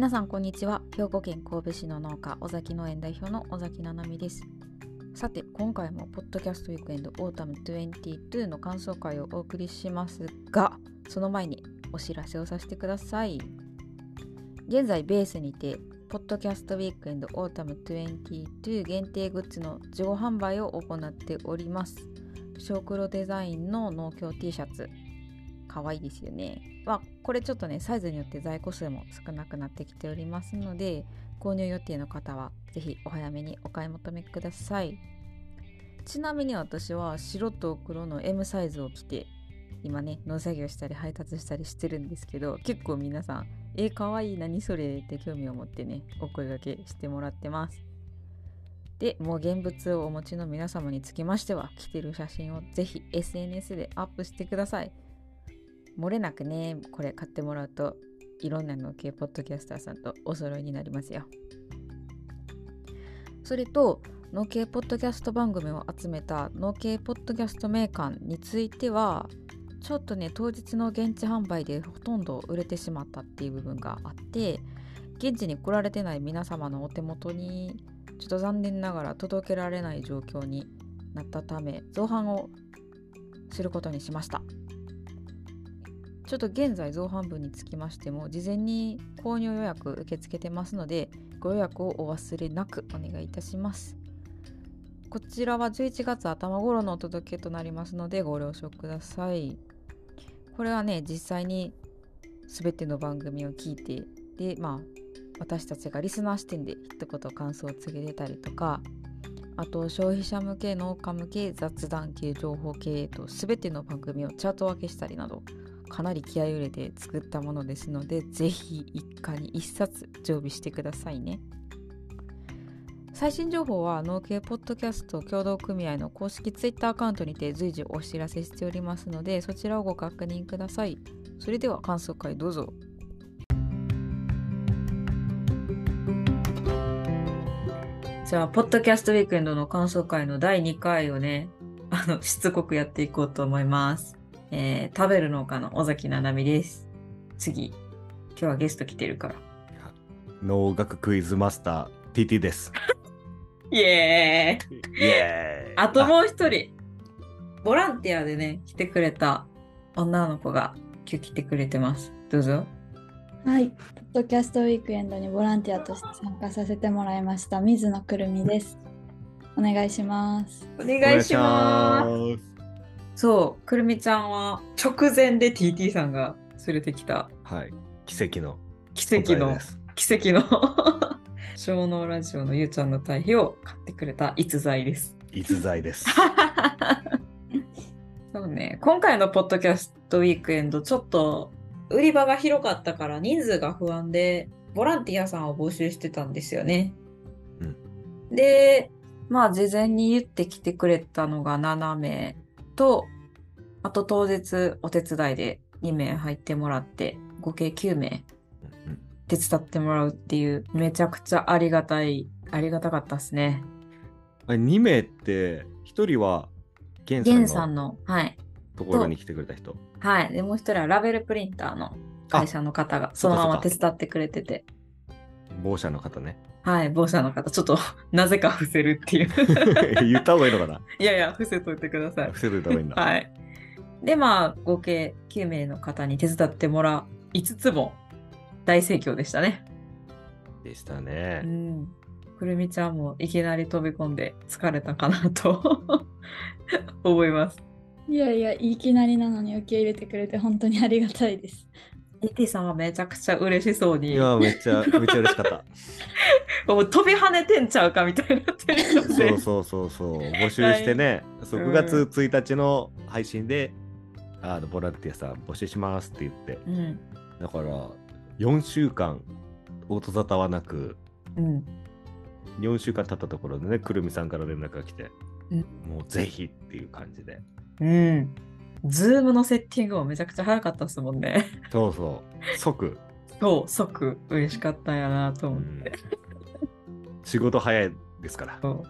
皆さんこんにちは。兵庫県神戸市の農家尾崎農園代表の尾崎七海です。さて今回も Podcast Weekend AUTUMN 22の感想会をお送りしますがその前にお知らせをさせてください。現在ベースにて Podcast Weekend AUTUMN 22限定グッズの受注販売を行っております。小黒デザインの農協 T シャツ。可愛いですよね。まあ、これちょっとね、サイズによって在庫数も少なくなってきておりますので、購入予定の方はぜひお早めにお買い求めください。ちなみに私は白と黒の M サイズを着て、今ね、農作業したり配達したりしてるんですけど、結構皆さん、えー、かわいい、何それって興味を持ってね、お声掛けしてもらってます。で、もう現物をお持ちの皆様につきましては、着てる写真をぜひ SNS でアップしてください。漏れなくねこれ買ってもらうといろんなの系ポッドキャスターさんとお揃いになりますよ。それと農系ポッドキャスト番組を集めた農系ポッドキャスト名鑑についてはちょっとね当日の現地販売でほとんど売れてしまったっていう部分があって現地に来られてない皆様のお手元にちょっと残念ながら届けられない状況になったため造反をすることにしました。ちょっと現在造反分につきましても事前に購入予約受け付けてますのでご予約をお忘れなくお願いいたします。こちらは11月頭頃のお届けとなりますのでご了承ください。これはね実際に全ての番組を聞いてでまあ私たちがリスナー視点で一言感想を告げてたりとかあと消費者向け農家向け雑談系情報系と全ての番組をチャート分けしたりなどかなり気合い入れて作ったものですのでぜひ一家に一冊常備してくださいね。最新情報は農系ポッドキャスト協同組合の公式 Twitter アカウントにて随時お知らせしておりますのでそちらをご確認ください。それでは感想会どうぞ。じゃあ、ポッドキャストウィークエンドの感想会の第2回をね、あの、しつこくやっていこうと思います。えー、食べる農家の尾崎七海です。次、今日はゲスト来てるから。農学クイズマスター TT です。イエーイイエーイあともう一人、ボランティアでね、来てくれた女の子が今日来てくれてます。どうぞ。はい、ポッドキャストウィークエンドにボランティアとして参加させてもらいました水野くるみです。お願いします。お願いします。そう、くるみちゃんは直前で TT さんが連れてきた。はい。奇跡の。奇跡の。奇跡の 小脳ラジオのゆうちゃんの堆肥を買ってくれた逸材です。逸材です。そうね、今回のポッドキャストウィークエンド、ちょっと売り場が広かったから人数が不安で、ボランティアさんを募集してたんですよね。うん、で、まあ事前に言ってきてくれたのが7名と、あと当日お手伝いで2名入ってもらって、合計9名手伝ってもらうっていう、めちゃくちゃありがたい、ありがたかったですね。2名って、1人はゲンさんの、はい。ところに来てくれた人？はい。で、もう1人はラベルプリンターの会社の方がそのまま手伝ってくれてて。某社の方ね。はい、某社の方、ちょっと なぜか伏せるっていう 言った方がいいのかな？いやいや、伏せといてください。伏せといた方がいいんだ。はい。で、まあ、合計9名の方に手伝ってもらいつつも大盛況でしたね。でしたね。うん。くるみちゃんもいきなり飛び込んで疲れたかなと 思います。いやいや、いきなりなのに受け入れてくれて本当にありがたいです。ET さんはめちゃくちゃ嬉しそうに。いや、めっちゃ、めっちゃ嬉しかった。もう飛び跳ねてんちゃうかみたいになってるそうそうそうそう。募集してね、はい、そう9月1日の配信で、うん、あのボランティアさん募集しますって言って、うん、だから4週間音沙汰はなく、うん、4週間経ったところでね、くるみさんから連絡が来て、うん、もうぜひっていう感じで。うん。 Zoomのセッティングもめちゃくちゃ早かったですもんね。そうそう。即。そう、即嬉しかったんやなと思って。うん、仕事早いですから。そう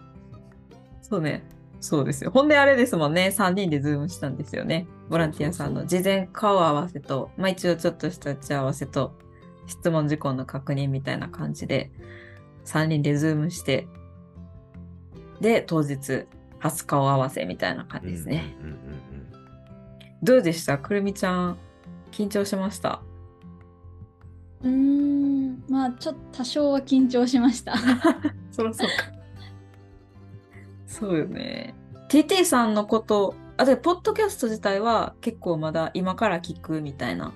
そうね。そうですよ。ほんであれですもんね。3人で Zoomしたんですよね。ボランティアさんの事前顔合わせと、まあ一応ちょっとした打ち合わせと、質問事項の確認みたいな感じで、3人でズームして、で、当日、初顔合わせみたいな感じですね。どうでした？くるみちゃん、緊張しました？うーん、まあ、ちょっと多少は緊張しました。そらそうか。そうよね。TT さんのこと、あ、で、ポッドキャスト自体は結構まだ今から聞くみたいな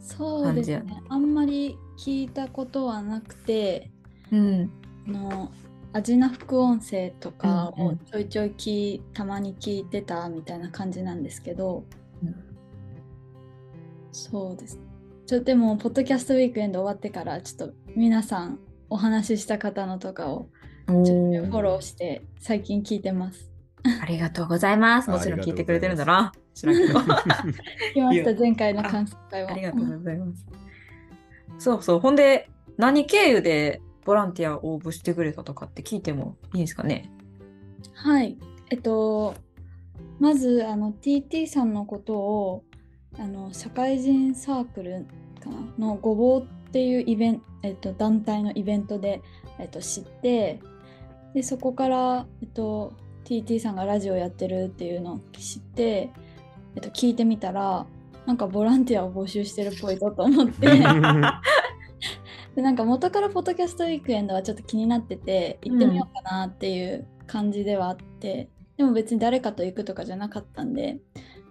そうですね。あんまり聞いたことはなくて、うん、あのアジナ副音声とかをちょいちょいき、たまに聞いてたみたいな感じなんですけど、うん、そうです。ちょでもポッドキャストウィークエンド終わってからちょっと皆さんお話しした方のとかをちょっとフォローして最近聞いてます。ありがとうございます。もちろん聞いてくれてるんだな。知らんけど。聞き ました前回の感想会は。ありがとうございます。そうそう。ほんで何経由でボランティア応募してくれたとかって聞いてもいいですかね？はい。えっとまずあの TT さんのことをあの社会人サークルかなのごぼうっていうイベント、えっと、団体のイベントで、えっと、知ってでそこから、えっと、TT さんがラジオやってるっていうのを知って、えっと、聞いてみたらなんかボランティアを募集してるっぽいぞと思って でなんか元からポッドキャストウィークエンドはちょっと気になってて行ってみようかなっていう感じではあって、うん、でも別に誰かと行くとかじゃなかったんで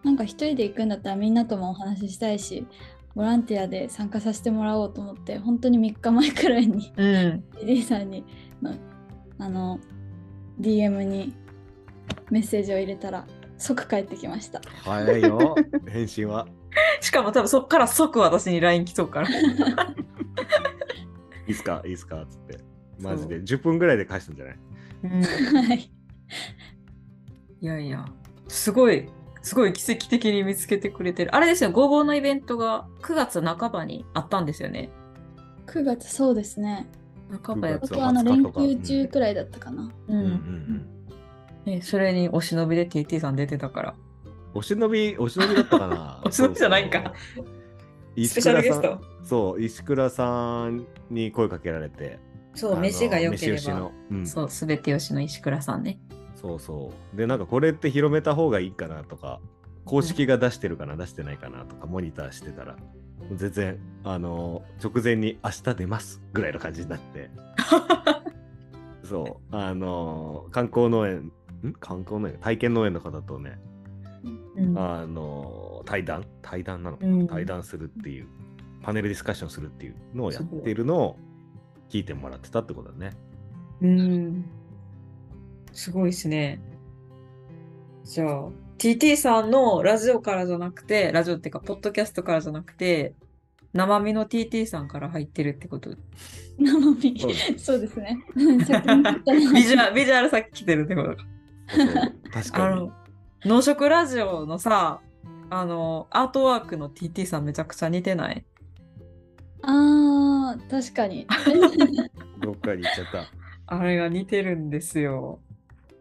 なんか一人で行くんだったらみんなともお話ししたいしボランティアで参加させてもらおうと思って本当に3日前くらいに、うん、リーさんにあの DM にメッセージを入れたら即帰ってきました。早いよ返信は しかも多分そっから即私に LINE 来そうから いいっすか？いいっすか？っつってマジで10分ぐらいで返したんじゃない、うん、はいいやいやすごいすごい奇跡的に見つけてくれてる。あれですよ、ごぼうのイベントが9月半ばにあったんですよね。9月、そうですね。半ばやった。あの連休中くらいだったかな。うん。うんうんえそれにお忍びで TT さん出てたから。お忍び、お忍びだったかな？お忍びじゃないか。石倉さんそう、石倉さんに声かけられて。そう、飯が良ければ。うん、そう、すべてよしの石倉さんね。そうそう。でなんかこれって広めた方がいいかなとか公式が出してるかな、うん、出してないかなとかモニターしてたら全然あの直前に明日出ますぐらいの感じになって。そうあの観光農園ん？観光農園？体験農園の方とね、うん、あの対談？対談なのかな、うん、対談するっていうパネルディスカッションするっていうのをやってるのを聞いてもらってたってことだね。うんすごいですね。じゃあ、TT さんのラジオからじゃなくて、ラジオっていうか、ポッドキャストからじゃなくて、生身の TT さんから入ってるってこと？生身そうですね。ビジュアル、ビジュアルさっき来てるってことか。確かに。農食ラジオのさ、あの、アートワークの TT さんめちゃくちゃ似てない？あー、確かに。どっかに行っちゃった。あれが似てるんですよ。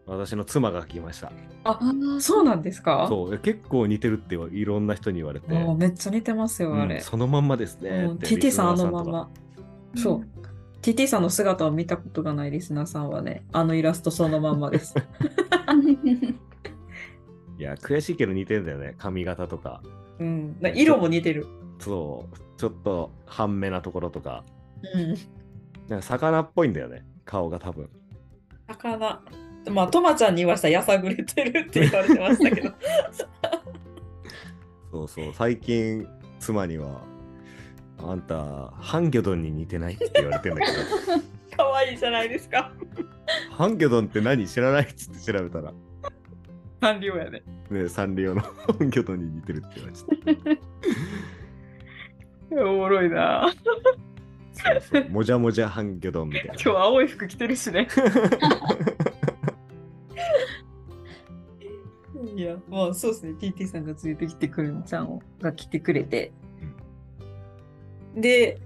私の妻が来ました。あ、そうなんですか？そう結構似てるっていろんな人に言われて。めっちゃ似てますよ、あれ。そのまんまですね。TT さんあのまま。そう。TT さんの姿を見たことがないリスナーさんはね、あのイラストそのまんまです。いや、悔しいけど似てるんだよね、髪型とか。うん、色も似てる。そう、ちょっと半目なところとか。うん。なんか魚っぽいんだよね、顔が多分。魚。まあ、とまちゃんに言わしたらやさぐれてるって言われてましたけど。そうそう、最近、妻には、あんた、ハンギョドンに似てないって言われてんだけど。かわいいじゃないですか。ハンギョドンって何？知らないっつって調べたら。サンリオやね。ねサンリオのハンギョドンに似てるって言われちゃった。おもろいな。そうそうもじゃもじゃハンギョドンみたいな。今日青い服着てるしね。いや、まあそうですね。TT さんが連れてきてくるんちゃんをが来てくれて。で、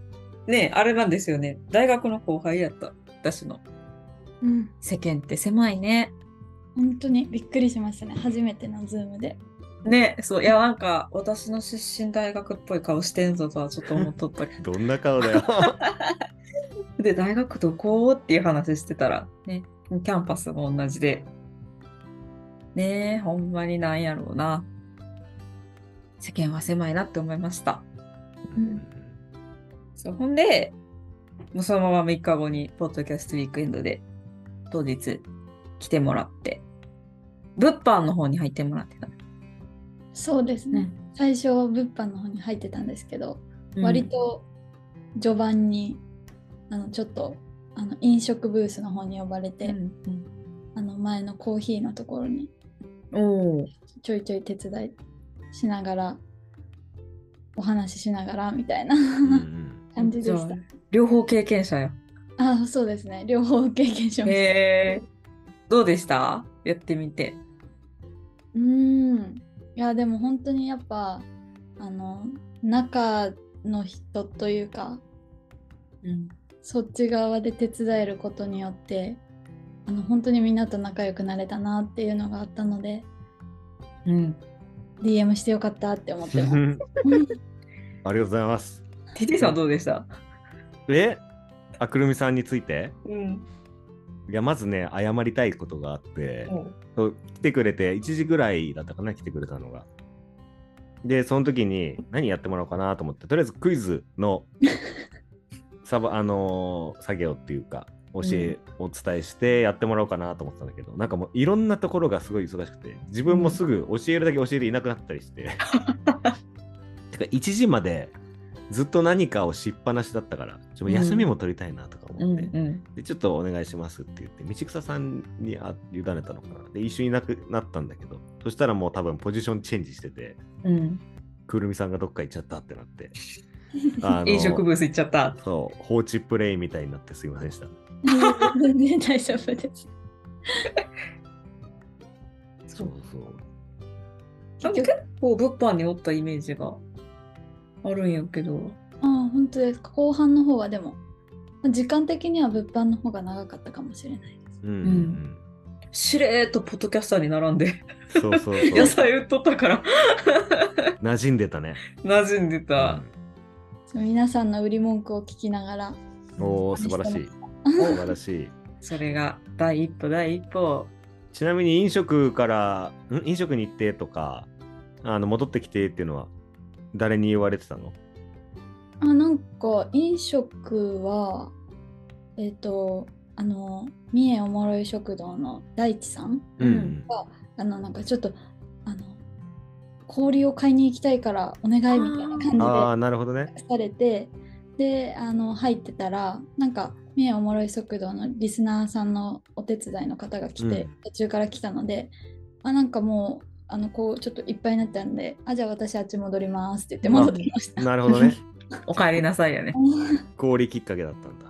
ね、あれなんですよね。大学の後輩やった、私の。うん。世間って狭いね。本当にびっくりしましたね。初めてのズームで。ね、そう、いや、なんか、私の出身大学っぽい顔してんぞとはちょっと思っとったけど。どんな顔だよ。で、大学どこっていう話してたら、ね、キャンパスも同じで、ねえ、ほんまになんやろうな。世間は狭いなって思いました。うん、そうほんで、もうそのまま3日後に、ポッドキャストウィークエンドで、当日来てもらって、物販の方に入ってもらってた。そうですね。うん、最初、物販の方に入ってたんですけど、うん、割と序盤に、あの、ちょっと、あの飲食ブースの方に呼ばれて、うんうん、あの前のコーヒーのところにちょいちょい手伝いしながらお話ししながらみたいな 感じでした。両方経験者よ。あそうですね。両方経験しました。えー、どうでした？やってみて。うん。いやでも本当にやっぱあの中の人というか、うん、そっち側で手伝えることによってあの本当にみんなと仲良くなれたなっていうのがあったので、うん、DM してよかったって思ってます。ありがとうございます。TT さんどうでした？え？あくるみさんについて、うん、いやまずね謝りたいことがあって、うん、来てくれて1時ぐらいだったかな来てくれたのが。でその時に何やってもらおうかなと思ってとりあえずクイズの サバあのー、作業っていうか教え、お伝えしてやってもらおうかなと思ってたんだけど、なんかもういろんなところがすごい忙しくて、自分もすぐ教えるだけ教えていなくなったりして。てか、1時までずっと何かをしっぱなしだったから、ちょ休みも取りたいなとか思って、うんうんうん、で、ちょっとお願いしますって言って、道草さんにあ委ねたのかな。で、一緒にいなくなったんだけど、そしたらもう多分ポジションチェンジしてて、うん、くるみさんがどっか行っちゃったってなって。飲食ブース行っちゃった。そう、放置プレイみたいになってすいませんでした。全然大丈夫です。そうそう。結構物販におったイメージがあるんやけど。ああ、本当ですか。後半の方はでも、時間的には物販の方が長かったかもしれないです。うん、うん。しれーとポッドキャスターに並んで。そうそうそう。野菜売っとったから。馴染んでたね。馴染んでた、うん、皆さんの売り文句を聞きながら。おお素晴らしい。素晴らしい。それが第一歩第一歩。ちなみに飲食からん？飲食に行ってとかあの戻ってきてっていうのは？誰に言われてたの？あなんか飲食はえっ、ー、とあの三重おもろい食堂の大地さんが、うん、あのなんかちょっとあの氷を買いに行きたいからお願いみたいな感じであなるほどね。されてであの入ってたらなんか三重おもろい速度のリスナーさんのお手伝いの方が来て、うん、途中から来たのであなんかもうあのこうちょっといっぱいになったんであじゃあ私あっち戻りますって言って戻ってきました。なるほどね。お帰りなさいよね。氷きっかけだったんだ。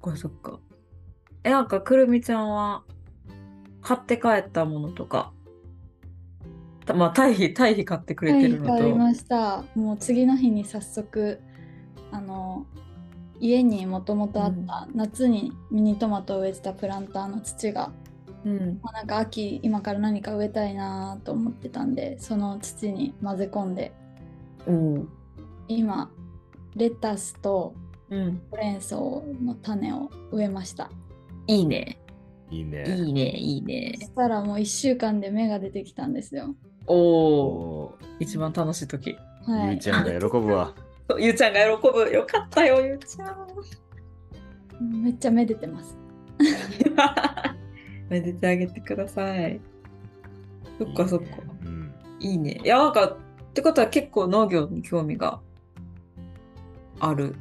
これそっか。え、なんかくるみちゃんは買って帰ったものとか。まあ、堆肥、堆肥買ってくれてるのと。買いました。もう次の日に早速、あの、家にもともとあった、夏にミニトマトを植えてたプランターの土が、うんまあ、なんか秋今から何か植えたいなと思ってたんでその土に混ぜ込んで、うん、今レタスとほうれん草の種を植えました。いいね。いいね。いいね、いいね。そしたらもう1週間で芽が出てきたんですよ。おお、一番楽しい時。はい。ゆうちゃんが喜ぶわ。ゆうちゃんが喜ぶ。よかったよ、ゆうちゃん。めっちゃめでてます。めでてあげてください。そっかそっか。いいね。いや、なんか、ってことは結構農業に興味がある。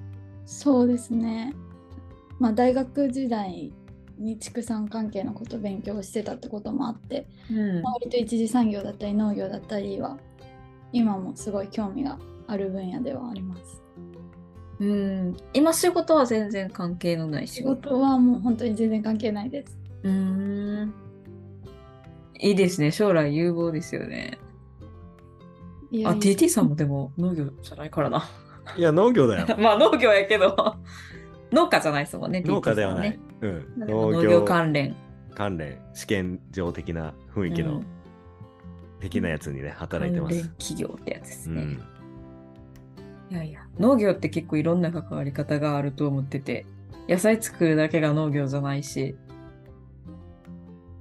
そうですね。まあ、大学時代に畜産関係のことを勉強してたってこともあって、うん、まあ、割と一次産業だったり農業だったりは今もすごい興味がある分野ではあります。うん、今仕事は全然関係のない仕事はもう本当に全然関係ないです。うん。いいですね。将来有望ですよね。いやあ、TT さんもでも農業じゃないからな。いや、農業だよ。まあ農業やけど、農家じゃないですもんね。農家ではない。うん。農業関連。関連、試験場的な雰囲気の。的なやつにね、働いてます。企業ってやつですね。うん、いやいや、農業って結構いろんな関わり方があると思ってて、野菜作るだけが農業じゃないし、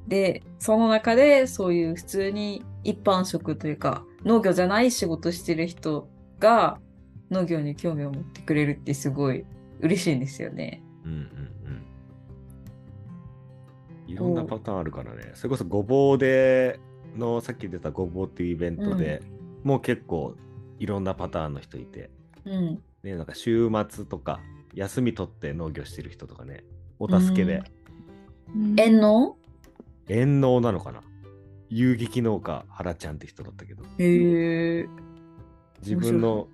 で、その中でそういう普通に一般職というか、農業じゃない仕事してる人が農業に興味を持ってくれるってすごい嬉しいんですよね。うんうんうん。いろんなパターンあるからね。それこそごぼうでのさっき出たごぼうっていうイベントで、うん、もう結構いろんなパターンの人いて、うん、ね、なんか週末とか休み取って農業してる人とかね、お助けで。遠農遠農なのかな？遊撃農家原ちゃんって人だったけど。へえ。自分の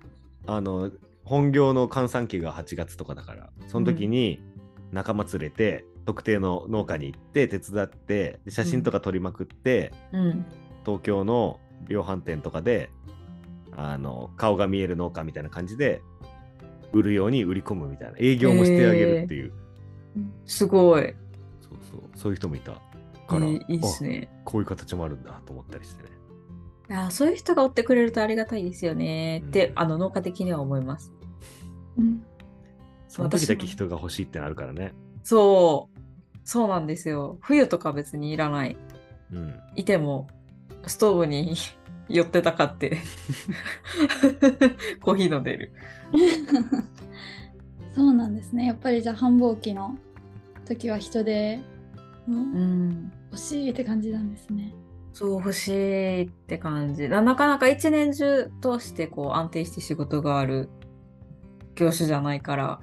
あの本業の閑散期が8月とかだからその時に仲間連れて、うん、特定の農家に行って手伝って写真とか撮りまくって、うん、東京の量販店とかであの顔が見える農家みたいな感じで売るように売り込むみたいな営業もしてあげるっていう、え。ー、すごい。そうそう。そういう人もいたから、えー、いいっすねこういう形もあるんだと思ったりしてねあそういう人が追ってくれるとありがたいですよねって、うん、あの農家的には思います。うん、その時だけ人が欲しいってなるからね。そう、そうなんですよ。冬とか別にいらない。うん、いても、ストーブに 寄ってたかって コーヒー飲んでる。そうなんですね。やっぱりじゃあ繁忙期の時は人で、うん、欲しいって感じなんですね。そう欲しいって感じ。なかなか一年中通してこう安定して仕事がある業種じゃないから。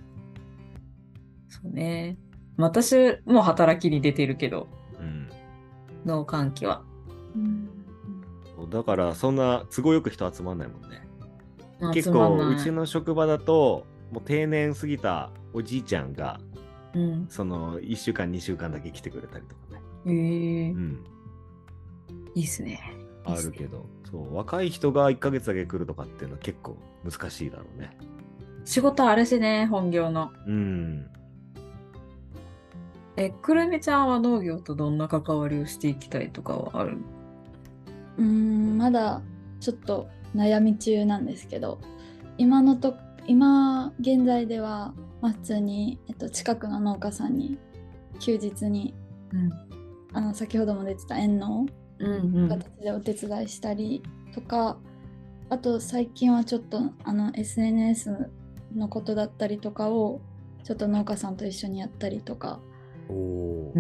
そうね。私も働きに出てるけど、うん、農閑期は、うん、だからそんな都合よく人集まんないもんね。結構うちの職場だともう定年過ぎたおじいちゃんが、うん、その1週間2週間だけ来てくれたりとか。ねへえー、うんいいっすね。あるけど、そう若い人が1ヶ月だけ来るとかっていうのは結構難しいだろうね。仕事あるしね、本業の。うん。え、くるみちゃんは農業とどんな関わりをしていきたいとかはある？うん、まだちょっと悩み中なんですけど、今のと、今現在では、まあ、普通に、えっと、近くの農家さんに休日に、うん、あの先ほども出てた園農形でお手伝いしたりとか、あと最近はちょっとあの SNS のことだったりとかをちょっと農家さんと一緒にやったりとか。お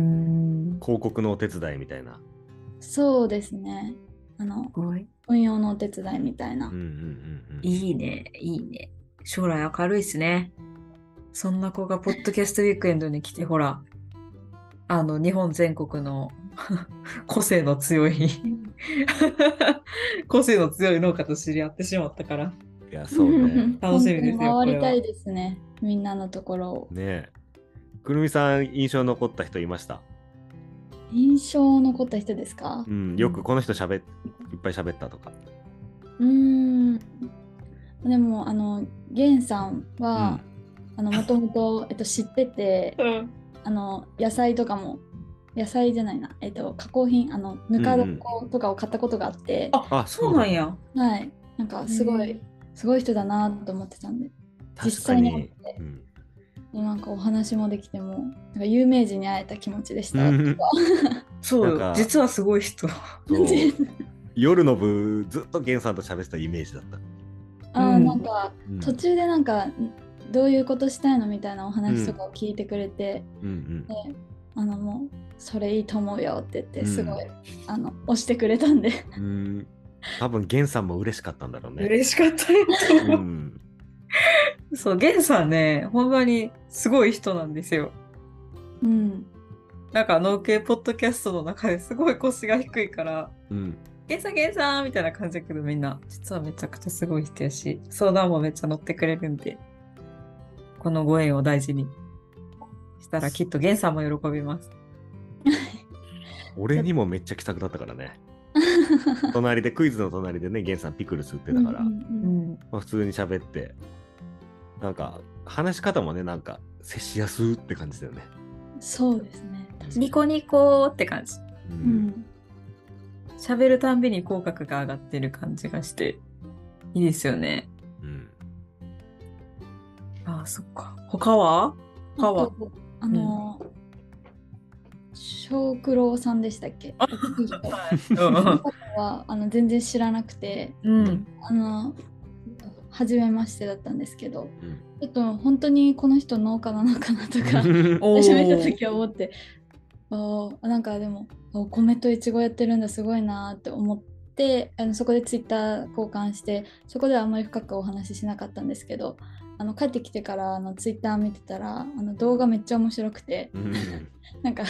広告のお手伝いみたいな。そうですね。あの運用のお手伝いみたいな、いいね。いいね。将来明るいっすね。そんな子がポッドキャストウィークエンドに来てほらあの日本全国の 個性の強い 個性の強い農家と知り合ってしまったから。いや、そうね。楽しみですよ。回りたいですね。みんなのところを。ねくるみさん、印象残った人いました？印象残った人ですか？うん、よくこの人しゃべいっぱい喋ったとか。うん。でも、あの、ゲンさんは、うん、あの、もともと、えっと、知ってて、うん、あの、野菜とかも野菜じゃないな、えっ、と、加工品、あの、ぬか床とかを買ったことがあって、うんうん、あ、そうなんや。はい。なんか、すごい、すごい人だなと思ってたんで、実際に会って、うん、なんかお話もできても、なんか有名人に会えた気持ちでした。そう、実はすごい人。夜の部、ずっと源さんと喋ってたイメージだった。あ、うん、なんか、途中でなんか、どういうことしたいのみたいなお話とかを聞いてくれて、うんうん。うん、あのもうそれいいと思うよって言ってすごい、うん、あの押してくれたんで。うん。多分ゲンさんも嬉しかったんだろうね。嬉しかったよ、うん、そうゲンさんね本当にすごい人なんですよ。うん。なんか農系ポッドキャストの中ですごい腰が低いから、うん、ゲンさんゲンさんみたいな感じだけどみんな実はめちゃくちゃすごい人やし相談もめっちゃ乗ってくれるんでこのご縁を大事にしたらきっとゲンさんも喜びます 俺にもめっちゃ気さくだったからね。隣で、クイズの隣でね、ゲンさんピクルス売ってたから、うんうんまあ、普通に喋って、なんか、話し方もね、なんか、接しやすって感じだよね。そうですね。ニコニコって感じ。うん。喋るたんびに口角が上がってる感じがして、いいですよね。うん。ああ、そっか。他は？他は？あの小九郎さんでしたっけ？はあの全然知らなくて、うん、あの初めましてだったんですけど、うん、ちょっと本当にこの人農家なのかなとか 初めた時は思ってあなんかでもお米といちごやってるんだすごいなって思ってあのそこでツイッター交換してそこではあんまり深くお話ししなかったんですけどあの帰ってきてからあのツイッター見てたらあの動画めっちゃ面白くて、うん、なんか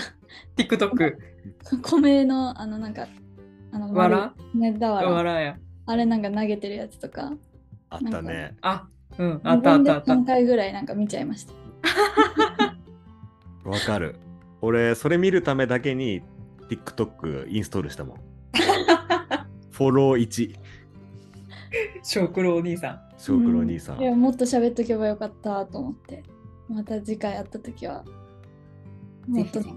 TikTok 米のあのなんかあのわら？ねだわら。や。あれなんか投げてるやつとか。あったね。あうん。あったあったあった。3回ぐらいなんか見ちゃいました。わかる。俺それ見るためだけに TikTok インストールしたもん。フォロー1小九郎お兄さん小九郎兄さん、うん、いやもっと喋っとけばよかったと思って。また次回会った時は。もっと突っ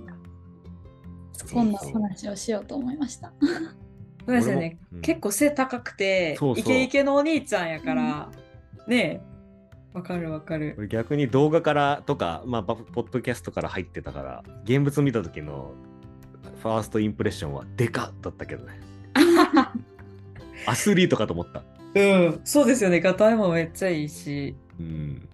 込んだ話をしようと思いました。そうですよね、うん、結構背高くてイケイケのお兄ちゃんやから、うん、ねわかるわかる。逆に動画からとか、まあ、ポッドキャストから入ってたから現物見た時のファーストインプレッションはでかだったけどね。アスリートかと思ったうん、そうですよね。ガタイもめっちゃいいし。うん。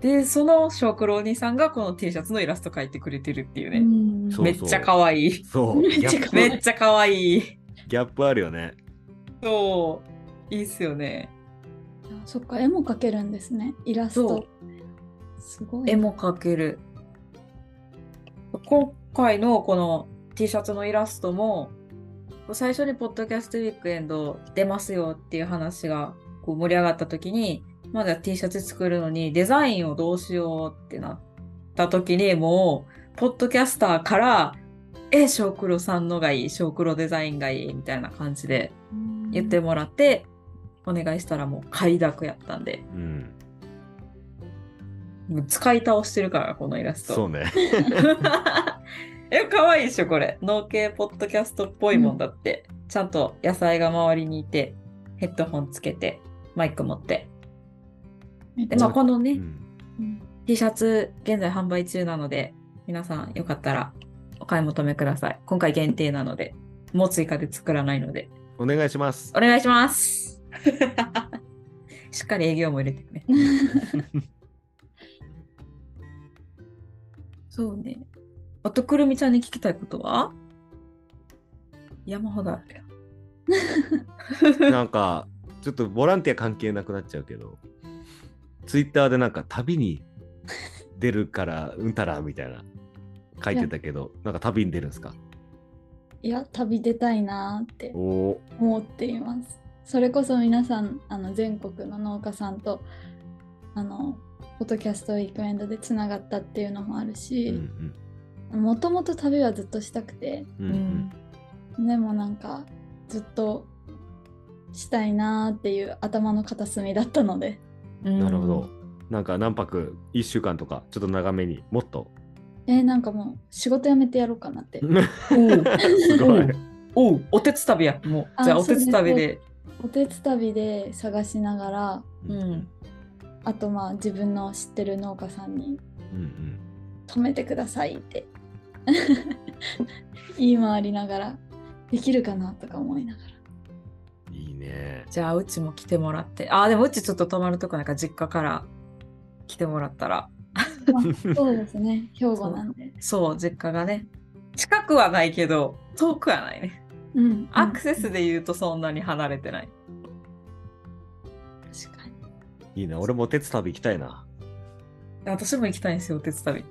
で、その小九郎兄さんがこの T シャツのイラスト描いてくれてるっていうね。うめっちゃ可愛い。そう。めっちゃ可愛い。ギャップあるよね。そう。いいっすよね。そっか、絵も描けるんですね。イラスト。すごい。絵も描ける。今回のこの T シャツのイラストも最初にポッドキャストウィークエンド出ますよっていう話がこう盛り上がった時に、まだ T シャツ作るのにデザインをどうしようってなった時にもう、ポッドキャスターから、え、小黒さんのがいい、小黒デザインがいいみたいな感じで言ってもらって、お願いしたらもう快諾やったんで。うん。使い倒してるから、このイラスト。そうね。え、可愛いでしょ、これ。農系ポッドキャストっぽいもんだって。うん、ちゃんと野菜が周りにいて、ヘッドホンつけて、マイク持って。で、まあ、このね、うん、T シャツ、現在販売中なので、皆さんよかったらお買い求めください。今回限定なので、もう追加で作らないので。お願いします。お願いします。しっかり営業も入れてね。そうね。あとくるみちゃんに聞きたいことは？山ほどあるよ。なんか、ちょっとボランティア関係なくなっちゃうけど、ツイッターでなんか旅に出るからうんたらみたいな書いてたけど、なんか旅に出るんですか？いや、旅出たいなって思っています。それこそ皆さん、あの全国の農家さんと、あの、ポッドキャストウィークエンドでつながったっていうのもあるし、うんうんもともと旅はずっとしたくて、うんうん、でもなんかずっとしたいなっていう頭の片隅だったので、なるほど。なんか何泊1週間とかちょっと長めにもっと。えー、なんかもう仕事辞めてやろうかなって。すごい。おう。おてつ旅や。もう。じゃあおてつ旅で。おてつ旅で探しながら、うん、あとまあ自分の知ってる農家さんに、うんうん、止めてくださいって 言い回りながらできるかなとか思いながら。いいね。じゃあうちも来てもらって。ああでもうちちょっと泊まるとこなんか実家から来てもらったら。そうですね。兵庫なんで。そう実家がね。近くはないけど遠くはないね。うん、アクセスで言うとそんなに離れてない。確かに。いいな。俺もお手伝旅行きたいな。私も行きたいんですよ、お手伝旅。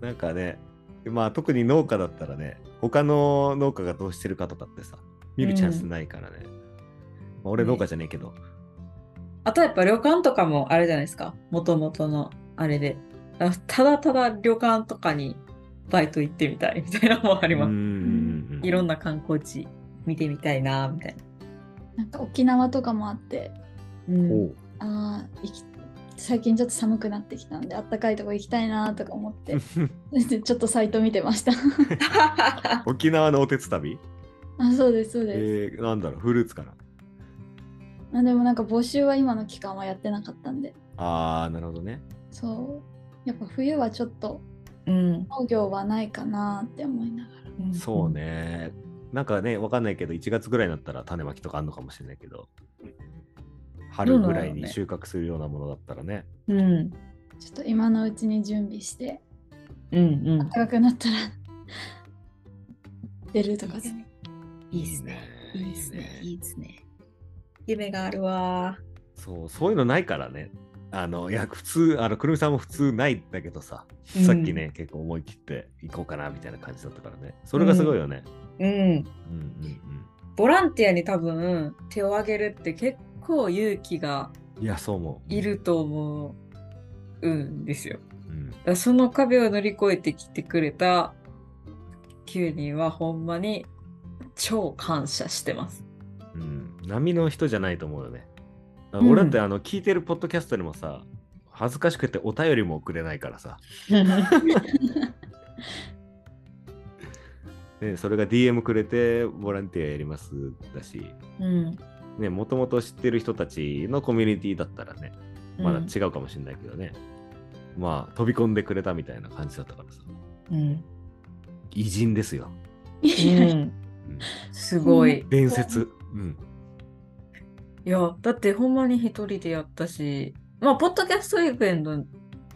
なんかね、まあ特に農家だったらね、他の農家がどうしてるかとかってさ、見るチャンスないからね。うん、まあ、俺農家じゃねえけど、ね。あとやっぱ旅館とかもあれじゃないですか、もともとのあれで。ただただ旅館とかにバイト行ってみたいみたいなのもあります。いろんな観光地見てみたいなみたいな。なんか沖縄とかもあって、うん、ああ行き最近ちょっと寒くなってきたんであったかいとこ行きたいなとか思って ちょっとサイト見てました 沖縄のおてつ旅？あ、そうです、そうです。えー、なんだろう、フルーツかな。あでもなんか募集は今の期間はやってなかったんで。ああ、なるほどね。そう。やっぱ冬はちょっとうん。農業はないかなって思いながら。そうね。なんかね、わかんないけど、1月ぐらいになったら種まきとかあるのかもしれないけど、春ぐらいに収穫するようなものだったらね。うん。ちょっと今のうちに準備して、うんうん。高くなったら出るとかでも。いいですね。いいですね。いいですね。夢があるわ。そう、そういうのないからね。あの、いや、普通、あの、くるみさんも普通ないんだけどさ、うんさっきね、結構思い切って行こうかなみたいな感じだったからね。それがすごいよね。うん。うん、うん、ボランティアに多分手を挙げるって結構勇気がうん。いや、そう思う。いると思うんですよ。うん。その壁を乗り越えてきてくれた9人はほんまに超感謝してます。うん。波の人じゃないと思うよね。俺だって、あの、聞いてるポッドキャストにもさ、恥ずかしくてお便りも送れないからさ。ね、それが DM くれてボランティアやりますだし、うん。ね、もともと知ってる人たちのコミュニティだったらね、まだ違うかもしれないけどね、まあ飛び込んでくれたみたいな感じだったからさ、うん。偉人ですよ。うん。うんすごい。伝説。うん。いや、だってほんまに一人でやったし、まあ、ポッドキャストイベント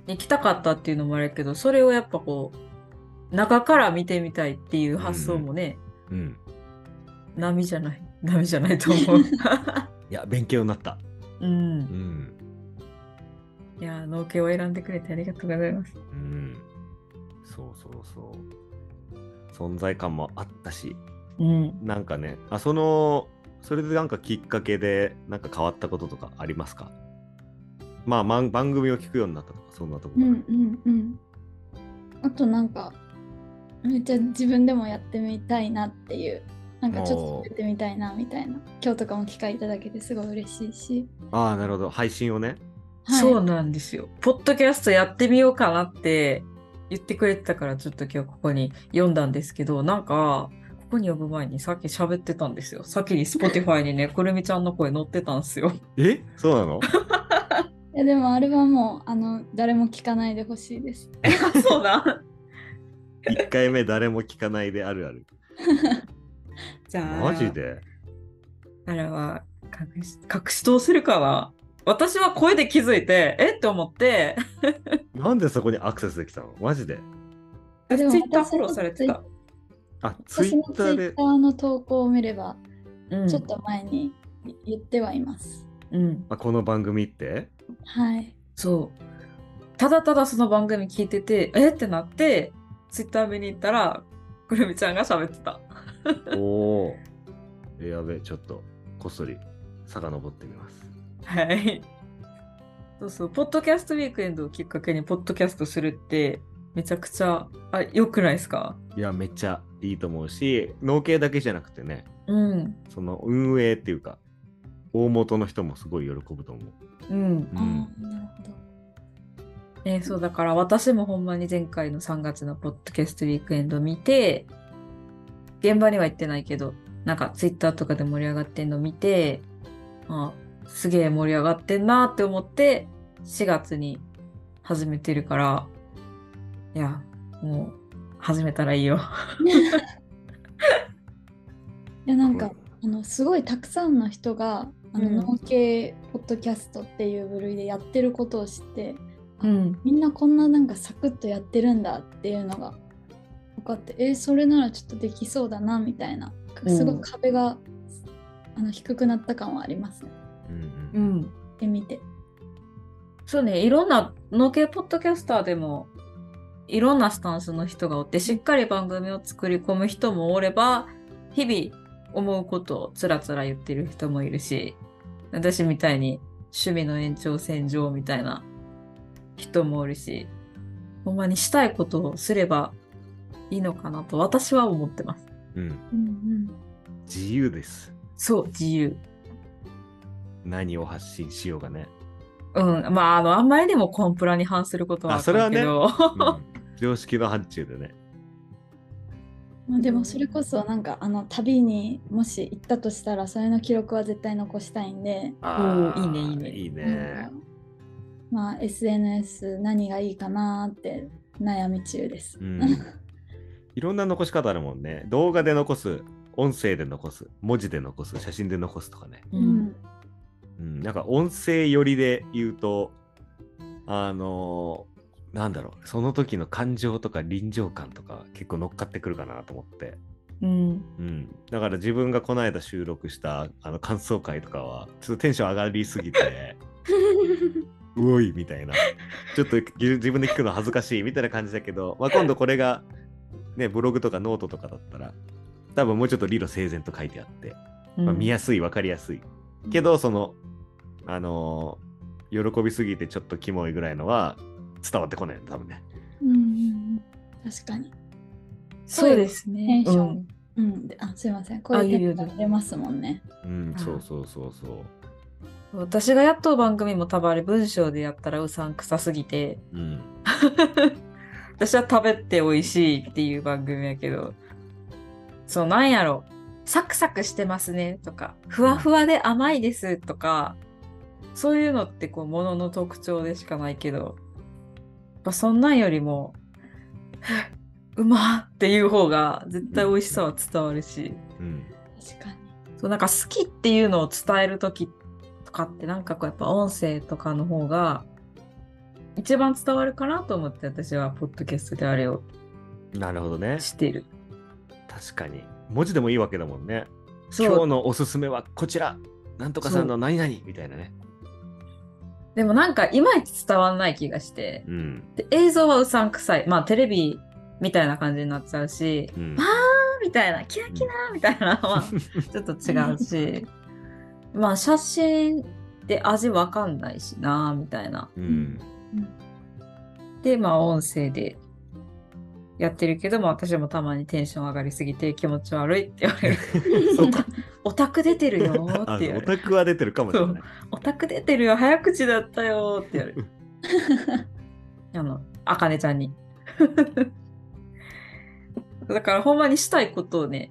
に来たかったっていうのもあるけど、それをやっぱこう、中から見てみたいっていう発想もね、うん。波じゃない、波じゃないと思う。いや、勉強になった。う。うんん。いや、農家を選んでくれてありがとうございます。うん。そうそうそう。存在感もあったし、うん。なんかね、あ、その、それでなんかきっかけで、なんか変わったこととかありますか？まあ、まん番組を聞くようになったとか、そんなところうんうんうん。あとなんか、めっちゃ自分でもやってみたいなっていう、なんかちょっとやってみたいなみたいな、今日とかも機会いただけてすごい嬉しいし。ああ、なるほど。配信をね。はい、そうなんですよ。ポッドキャストやってみようかなって言ってくれてたから、ちょっと今日ここに読んだんですけど、なんか、ここに呼ぶ前にさっき喋ってたんですよ。先に Spotify にね、くるみちゃんの声載ってたんですよ。え？そうなの？いやでもあれはもうあの誰も聞かないでほしいです。そうだ。?1 回目誰も聞かないであるある。じゃあ、マジで？あれは隠し隠し通せるかな私は声で気づいて、えっ？て思って、なんでそこにアクセスできたの？マジで？でも Twitter 私フォローされてた。あ、ツイッターで？Twitter。の投稿を見れば、うんちょっと前に言ってはいます。うん。あこの番組って？はい。そう。ただただその番組聞いてて、え？ってなって、ツイッター見に行ったら、くるみちゃんが喋ってた。おお。えやべ、ちょっとこっそり遡ってみます。はい。そうそう、ポッドキャストウィークエンドをきっかけにポッドキャストするって、めちゃくちゃ、あ、良くないですか？いや、めっちゃいいと思うし、農系だけじゃなくてね、うん。その運営っていうか、大元の人もすごい喜ぶと思う。うん。あうん。あ、なるほど。えーそうだから私もほんまに前回の3月のポッドキャストウィークエンド見て、現場には行ってないけど、なんかツイッターとかで盛り上がってんの見て、あ、すげえ盛り上がってんなって思って、4月に始めてるから、いや、もう始めたらいいよ。いやなんかあのすごいたくさんの人があの、うん農系ポッドキャストっていう部類でやってることを知ってうん。みんなこんななんかサクッとやってるんだっていうのが分かってえーそれならちょっとできそうだなみたいなうんすごい壁が、あの低くなった感はありますね。うんうんうん。で見て。そうね、いろんな農系ポッドキャスターでも、いろんなスタンスの人がおって、しっかり番組を作り込む人もおれば、日々思うことをつらつら言ってる人もいるし、私みたいに趣味の延長線上みたいな人もおるし、ほんまにしたいことをすればいいのかなと私は思ってます。うん。うんうん自由です。そう、自由。何を発信しようがね。うん。まあ、あの、あんまりにもコンプラに反することはあそれはねうん 常識の範疇でね。まあ、でもそれこそなんかあの旅にもし行ったとしたらそれの記録は絶対残したいんであいいねいいねいいね、まあ SNS 何がいいかなって悩み中です、うん、いろんな残し方あるもんね。動画で残す音声で残す文字で残す写真で残すとかね、うん、うん、なんか音声寄りで言うとあのなんだろう。その時の感情とか臨場感とか結構乗っかってくるかなと思って、うん、うん、だから自分がこの間収録したあの感想会とかはちょっとテンション上がりすぎて うおいみたいな。ちょっと自分で聞くの恥ずかしいみたいな感じだけど、まあ、今度これがねブログとかノートとかだったら多分もうちょっと理路整然と書いてあって、まあ、見やすい分かりやすい、けどそのあのー、喜びすぎてちょっとキモいぐらいのは伝わってこない多分ね。うん、確かに。そうですね。テンション。うん、うん、あすいません。これテ出ますもんね。うん、そうそうそうそう。私がやっと番組も多分あれ文章でやったらうさんくさすぎて、うん、私は食べて美味しいっていう番組やけどそうなんやろ。サクサクしてますねとか。ふわふわで甘いですとか、そういうのってこうものの特徴でしかないけど。ぱそんなんよりもうまっていう方が絶対美味しさは伝わるし、うん、確かに。そうなんか好きっていうのを伝える時とかってなんかこうやっぱ音声とかの方が一番伝わるかなと思って私はポッドキャストであれをなるほどね。してる。確かに。文字でもいいわけだもんね。今日のおすすめはこちら。なんとかさんの何々。みたいなね。でもなんかいまいち伝わんない気がして、うん、で映像はうさんくさい。まあテレビみたいな感じになっちゃうし、うん、あーみたいなキラキラみたいな。のはちょっと違うし。まあ写真で味わかんないしなみたいな。うん、でまあ音声でやってるけども私もたまにテンション上がりすぎて気持ち悪いって言われる。オタク出てるよって言われる。オタクは出てるかもしれない。オタク出てるよ早口だったよって言われる。あのあかねちゃんに。だからほんまにしたいことをね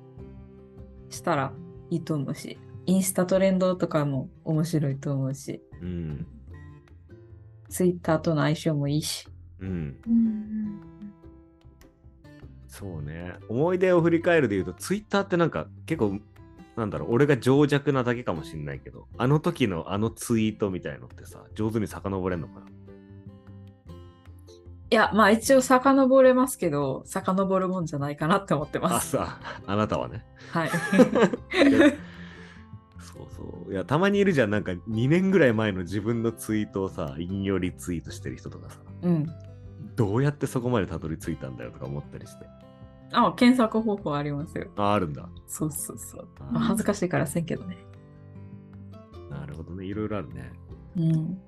したらいいと思うしインスタトレンドとかも面白いと思うし、うん、ツイッターとの相性もいいし、うん、うんそうね。思い出を振り返るで言うと、ツイッターってなんか結構、なんだろう、俺が情弱なだけかもしんないけど、あの時のあのツイートみたいのってさ、上手に遡れんのかな？いや、まあ一応遡れますけど、遡るもんじゃないかなって思ってます。あ、さあなたはね。はい。いや、たまにいるじゃん。なんか2年ぐらい前の自分のツイートをさ、引用リツイートしてる人とかさ。うん。どうやってそこまでたどり着いたんだよとか思ったりして。あ、検索方法ありますよ。あ、あるんだ。そうそうそう。まあ、恥ずかしいからせんけどね。なるほどね。いろいろあるね。うん。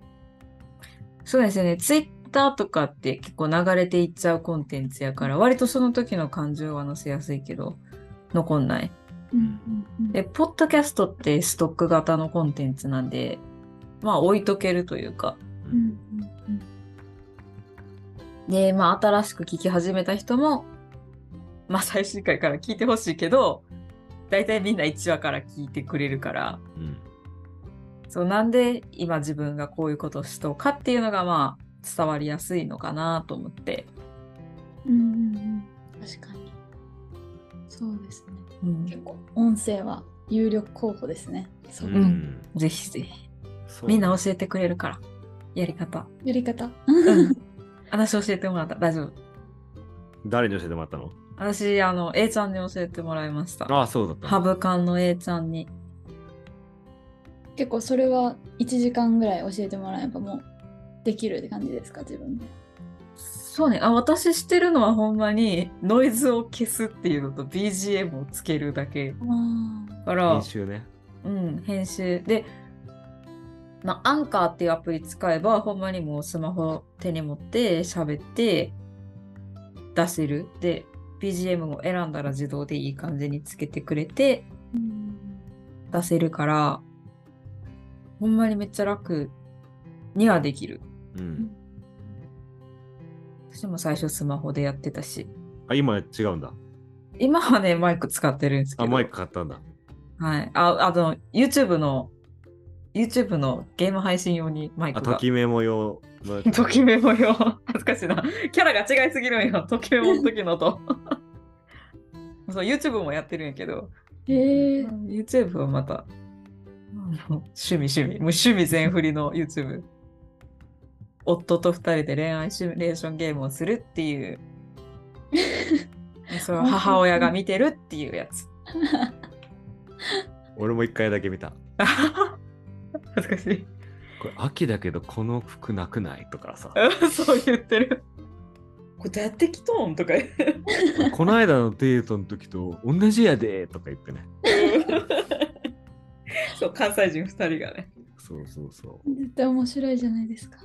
そうですね。ツイッターとかって結構流れていっちゃうコンテンツやから、割とその時の感情は載せやすいけど、残んない。で、ポッドキャストってストック型のコンテンツなんで、まあ置いとけるというか。で、まあ新しく聞き始めた人もまあ最終回から聞いてほしいけど大体みんな1話から聞いてくれるから、うん、そうなんで今自分がこういうことをしとうかっていうのがまあ伝わりやすいのかなと思って。うん。確かに。そうですね、うん、結構音声は有力候補ですね。そう、うん、ぜひぜひ。みんな教えてくれるからやり方。やり方？うん、話教えてもらった大丈夫。誰に教えてもらったの？私、あの、A ちゃんに教えてもらいました。ああ、そうだった。ハブ館の A ちゃんに。結構それは1時間ぐらい教えてもらえばもうできるって感じですか、自分で。そうね。あ、私してるのはほんまにノイズを消すっていうのと BGM をつけるだけ。から、編集ね。うん、編集。で、まあ、アンカーっていうアプリ使えば、ほんまにもうスマホ手に持って喋って出せる。で、BGM を選んだら自動でいい感じにつけてくれて出せるから、ほんまにめっちゃ楽にはできる。うん、私も最初スマホでやってたし。あ、今違うんだ。今はね、マイク使ってるんですけど。あ、マイク買ったんだ。はい。あ、あの、YouTube の、YouTube のゲーム配信用にマイクが。あ、ときメモ用。ときメモ用。恥ずかしいな。キャラが違いすぎるんよ。ときメモの時のと。そう、YouTube もやってるんやけど。へえ。YouTube はまた、趣味趣味。もう趣味全振りの YouTube。夫と二人で恋愛シミュレーションゲームをするっていう その母親が見てるっていうやつ。俺も一回だけ見た。恥ずかしい。これ秋だけどこの服なくないとかさ。そう言ってる。これどうやって着とんとかこの間のデートの時と同じやでとか言ってね。そう、関西人2人がね。そうそうそう。絶対面白いじゃないですか。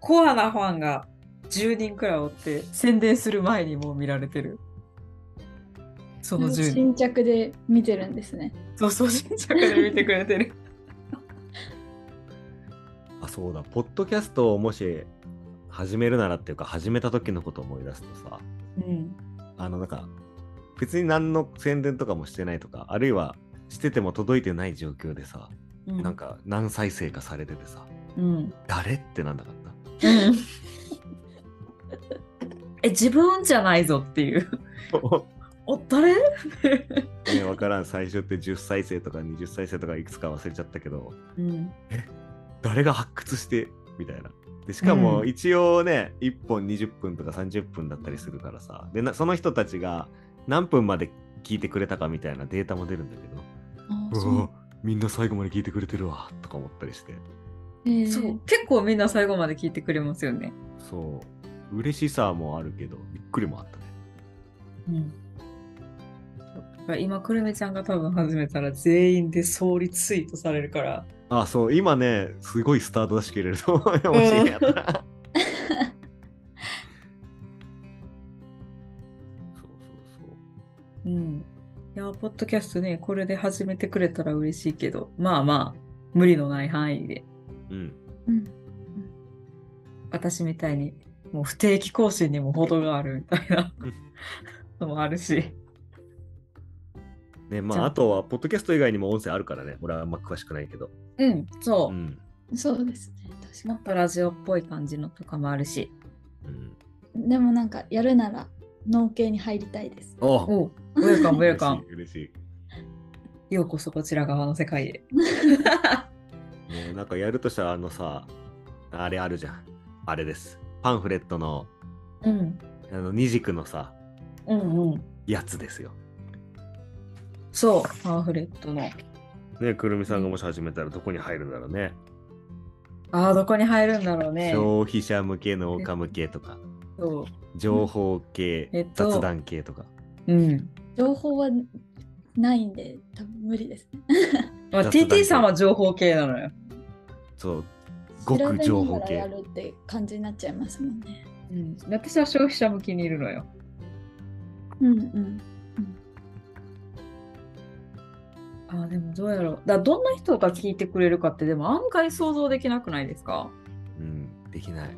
コアなファンが10人くらいおって宣伝する前にもう見られてる。その10人。新着で見てるんですね。そうそう新着で見てくれてる。あそうだ。ポッドキャストをもし始めるならっていうか始めた時のことを思い出すとさ、うん、あのなんか別に何の宣伝とかもしてないとかあるいはしてても届いてない状況でさ、うん、なんか何再生かされててさ、うん、誰ってなんだかった、うん。え自分じゃないぞっていう。お誰？ね分からん。最初って10再生とか20再生とかいくつか忘れちゃったけど、うん、え誰が発掘して？みたいな。でしかも一応ね、うん、1本20分とか30分だったりするからさ。でその人たちが何分まで聞いてくれたかみたいなデータも出るんだけどみんな最後まで聞いてくれてるわとか思ったりして、えー、そう結構みんな最後まで聞いてくれますよねそう嬉しさもあるけど、びっくりもあったね。うん。今、くるめちゃんが多分始めたら全員で総理ツイートされるから。あ、そう、今ね、すごいスタート出してくれると思うよ。もしやったら。そうそうそう。うん。いや、ポッドキャストね、これで始めてくれたら嬉しいけど、まあまあ、無理のない範囲で。うん。うん、私みたいにもう不定期更新にも程があるみたいなのもあるし。ね、まあ、あとは、ポッドキャスト以外にも音声あるからね。俺はあんま詳しくないけど。うん、そう。うん、そうですね。確かもっとラジオっぽい感じのとかもあるし。うん、でもなんか、やるなら、農系に入りたいです。おお、ウェルカム、ウェルカム。嬉しい。ようこそこちら側の世界へ。ね、なんかやるとしたら、あのさ、あれあるじゃん。あれです。パンフレットの,、うん、あの二軸のさ、うんうん、やつですよ。そう、パンフレットの。ねくるみさんがもし始めたらどこに入るんだろうね。ああ、どこに入るんだろうね。消費者向け、農家向けとか。そう情報系、えっと、雑談系とか。うん。情報はないんで、多分無理ですね。まあ、TT さんは情報系なのよ。そう、ごく情報系。やるって感じになっちゃいますもんね。うん、私は消費者向きにいるのよ。うんうん。あでもどうやろう。だどんな人が聞いてくれるかってでも案外想像できなくないですか？うん、できない。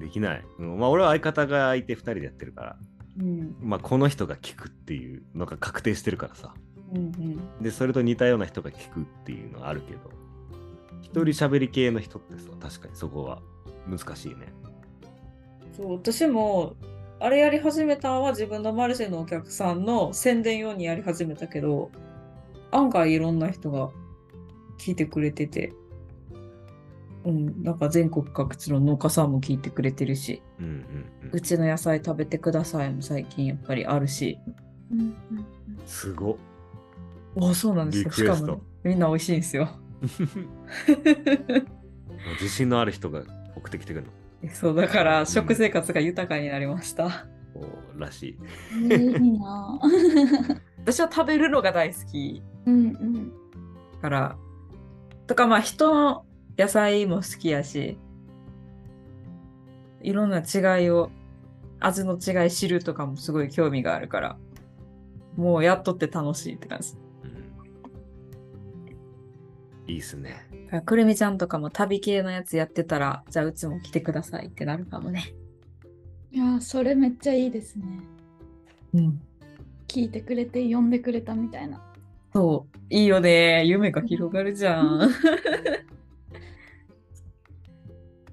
できない。うん、まあ俺は相方がいて2人でやってるから、うん、まあこの人が聞くっていうのが確定してるからさ。うんうん、で、それと似たような人が聞くっていうのはあるけど、一人喋り系の人ってさ、確かにそこは難しいね。そう、私も、あれやり始めたのは自分のマルシェのお客さんの宣伝用にやり始めたけど、案外いろんな人が聞いてくれてて、うん、なんか全国各地の農家さんも聞いてくれてるし、うんうんうん、うちの野菜食べてくださいも最近やっぱりあるし。うんうん、すごっ。おそうなんですよ。しかも、ね、みんな美味しいんですよ。自信のある人が送ってきてくるの。そうだから食生活が豊かになりました。おらしい。いいな。私は食べるのが大好き。うん。うん。からとかまあ人の野菜も好きやし、いろん。な違いを味の違い知るとかもすごい興味があるから、もうやっとって楽しいって感じ。いいっすね。くるみちゃんとかも旅系のやつやってたら、じゃあうちも来てくださいってなるかもね。いやそれめっちゃいいですね。うん。聞いてくれて呼んでくれたみたいな。そう、いいよね。夢が広がるじゃん。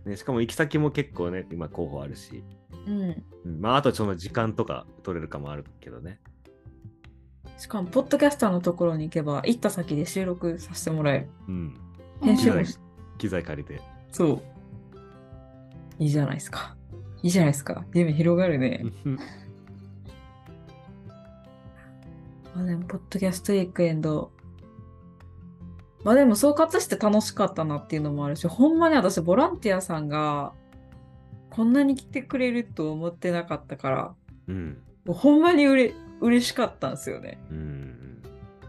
ね、しかも行き先も結構ね、今候補あるし。うん。うん、まあ、あとその時間とか取れるかもあるけどね。しかも、ポッドキャスターのところに行けば、行った先で収録させてもらえる。うん。編集も機材借りて。そう。いいじゃないですか。いいじゃないですか。夢広がるね。まあでも、ポッドキャストウィークエンド。まあでも、総括して楽しかったなっていうのもあるし、ほんまに私、ボランティアさんが、こんなに来てくれると思ってなかったから、うん、もうほんまにうれ嬉しかったんですよね。うん、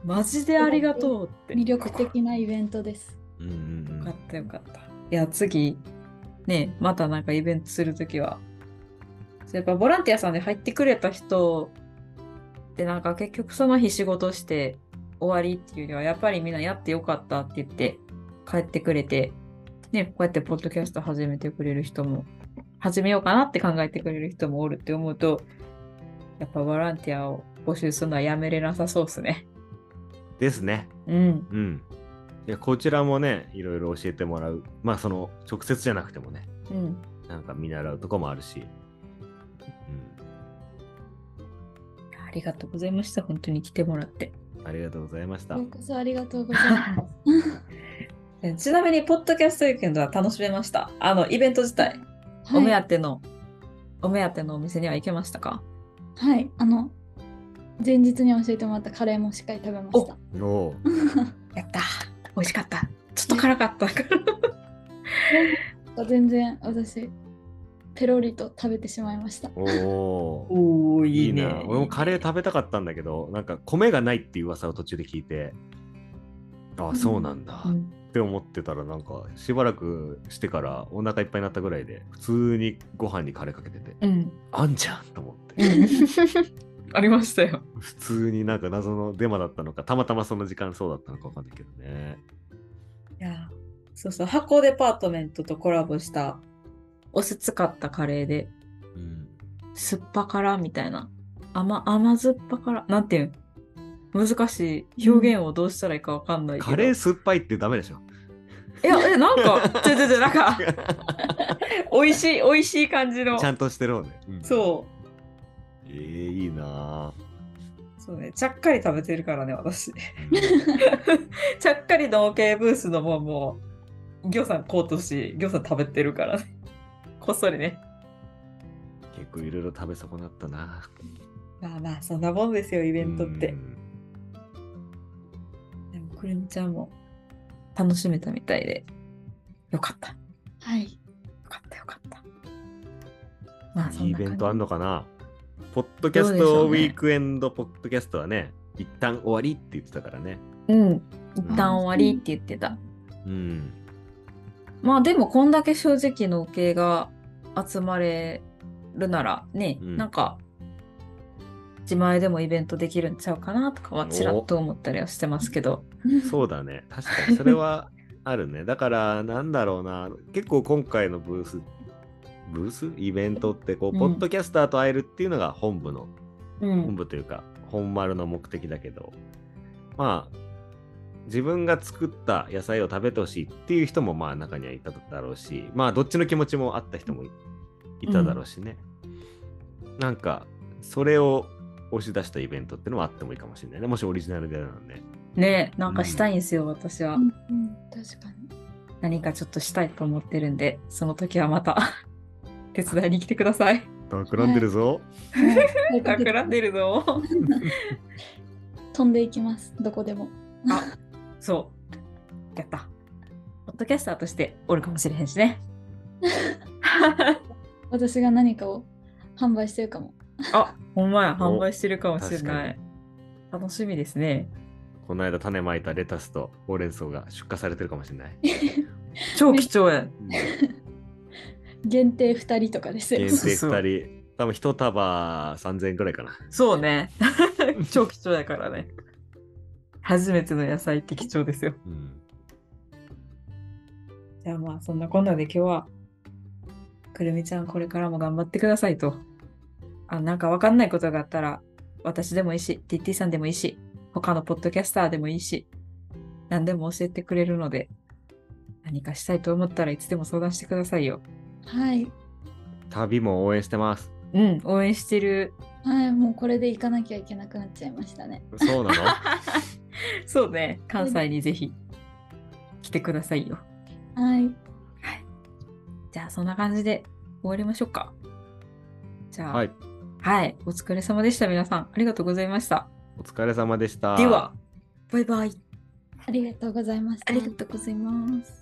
マジでありがとうって。魅力的なイベントです。うんよかったよかった。いや、次、ね、またなんかイベントするときは、やっぱボランティアさんで入ってくれた人でなんか結局その日仕事して終わりっていうよりはやっぱりみんなやってよかったって言って帰ってくれて、ね、こうやってポッドキャスト始めてくれる人も始めようかなって考えてくれる人もおるって思うとやっぱボランティアを募集するのはやめれなさそうですね。ですね。うん。うん。いやこちらもねいろいろ教えてもらうまあその直接じゃなくてもね、うん、なんか見習うとこもあるし、ありがとうございました。本当に来てもらって。ありがとうございました。こそありがとうございます。ちなみに、ポッドキャストウィークエンドは楽しめました。あの、イベント自体、はい、お目当ての、お目当てのお店には行けましたか？はい、あの、前日に教えてもらったカレーもしっかり食べました。お やった。美味しかった。ちょっと辛かったから。全然私ペロリと食べてしまいました。おおいいね俺もカレー食べたかったんだけど、なんか米がないっていう噂を途中で聞いて、ああ、そうなんだ、って思ってたら、なんかしばらくしてからお腹いっぱいになったぐらいで、普通にご飯にカレーかけてて、うん、あんじゃんと思って。ありましたよ。普通になんか謎のデマだったのか、たまたまその時間そうだったのかわかんないけどね。いや、そうそう、箱デパートメントとコラボしたお酢使ったカレーで、うん、酸っぱ辛みたいな。甘甘酸っぱ辛なんていう難しい表現をどうしたらいいかわかんないけど、カレー酸っぱいってダメでしょいやえなんかちょちょちょなんか 美味しい美味しい感じの。ちゃんとしてるのね、うん、そう。えー、いいなそうねちゃっかり食べてるからね私。ちゃっかりの OK ブースのももうぎょうさんコートしぎょうさん食べてるからね。こっそりね。結構いろいろ食べ損なったな。まあまあ、そんなもんですよ、イベントって。でも、くるみちゃんも楽しめたみたいで、よかった。はい。よかった、よかった。まあ、そんなイベントあんのかな？ポッドキャストウィークエンドポッドキャストはね、一旦終わりって言ってたからね。うん、一旦終わりって言ってた。うん。まあでもこんだけ正直の系が集まれるならね、うん、なんか自前でもイベントできるんちゃうかなとかはちらっと思ったりはしてますけど。そうだね。確かにそれはあるね。だからなんだろうな。結構今回のブースブース？イベントってこう、うん、ポッドキャスターと会えるっていうのが本部の、うん、本部というか本丸の目的だけど。まあ自分が作った野菜を食べてほしいっていう人もまあ中にはいただろうしまあどっちの気持ちもあった人もいただろうしね、うん、なんかそれを押し出したイベントっていうのはあってもいいかもしれないね。もしオリジナルでなんで。ねなんかしたいんですよ、うん、私は、うん、確かに。何かちょっとしたいと思ってるんでその時はまた 手伝いに来てください。企んでるぞ。企んでるぞ。飛んでいきます。どこでも。あそう。やった。ポッドキャスターとしておるかもしれへんしね。私が何かを販売してるかも。あほんまや、販売してるかもしれない。楽しみですね。この間種まいたレタスとほうれん草が出荷されてるかもしれない。超貴重や。限定2人とかですよ。限定2人。多分1束3000円くらいかな。そうね。超貴重やからね。初めての野菜って貴重ですよ。うん、じゃあまあそんなこんなで今日はくるみちゃんこれからも頑張ってくださいと。あなんかわかんないことがあったら私でもいいし、TT さんでもいいし、他のポッドキャスターでもいいし、何でも教えてくれるので、何かしたいと思ったらいつでも相談してくださいよ。はい。旅も応援してます。うん、応援してる。はい、もうこれで行かなきゃいけなくなっちゃいましたね。そうなの？そうね、関西にぜひ来てくださいよ。はい。はい。じゃあ、そんな感じで終わりましょうか。じゃあ、はい。はい、お疲れ様でした、皆さん。ありがとうございました。お疲れ様でした。では、バイバイ。ありがとうございました。ありがとうございます。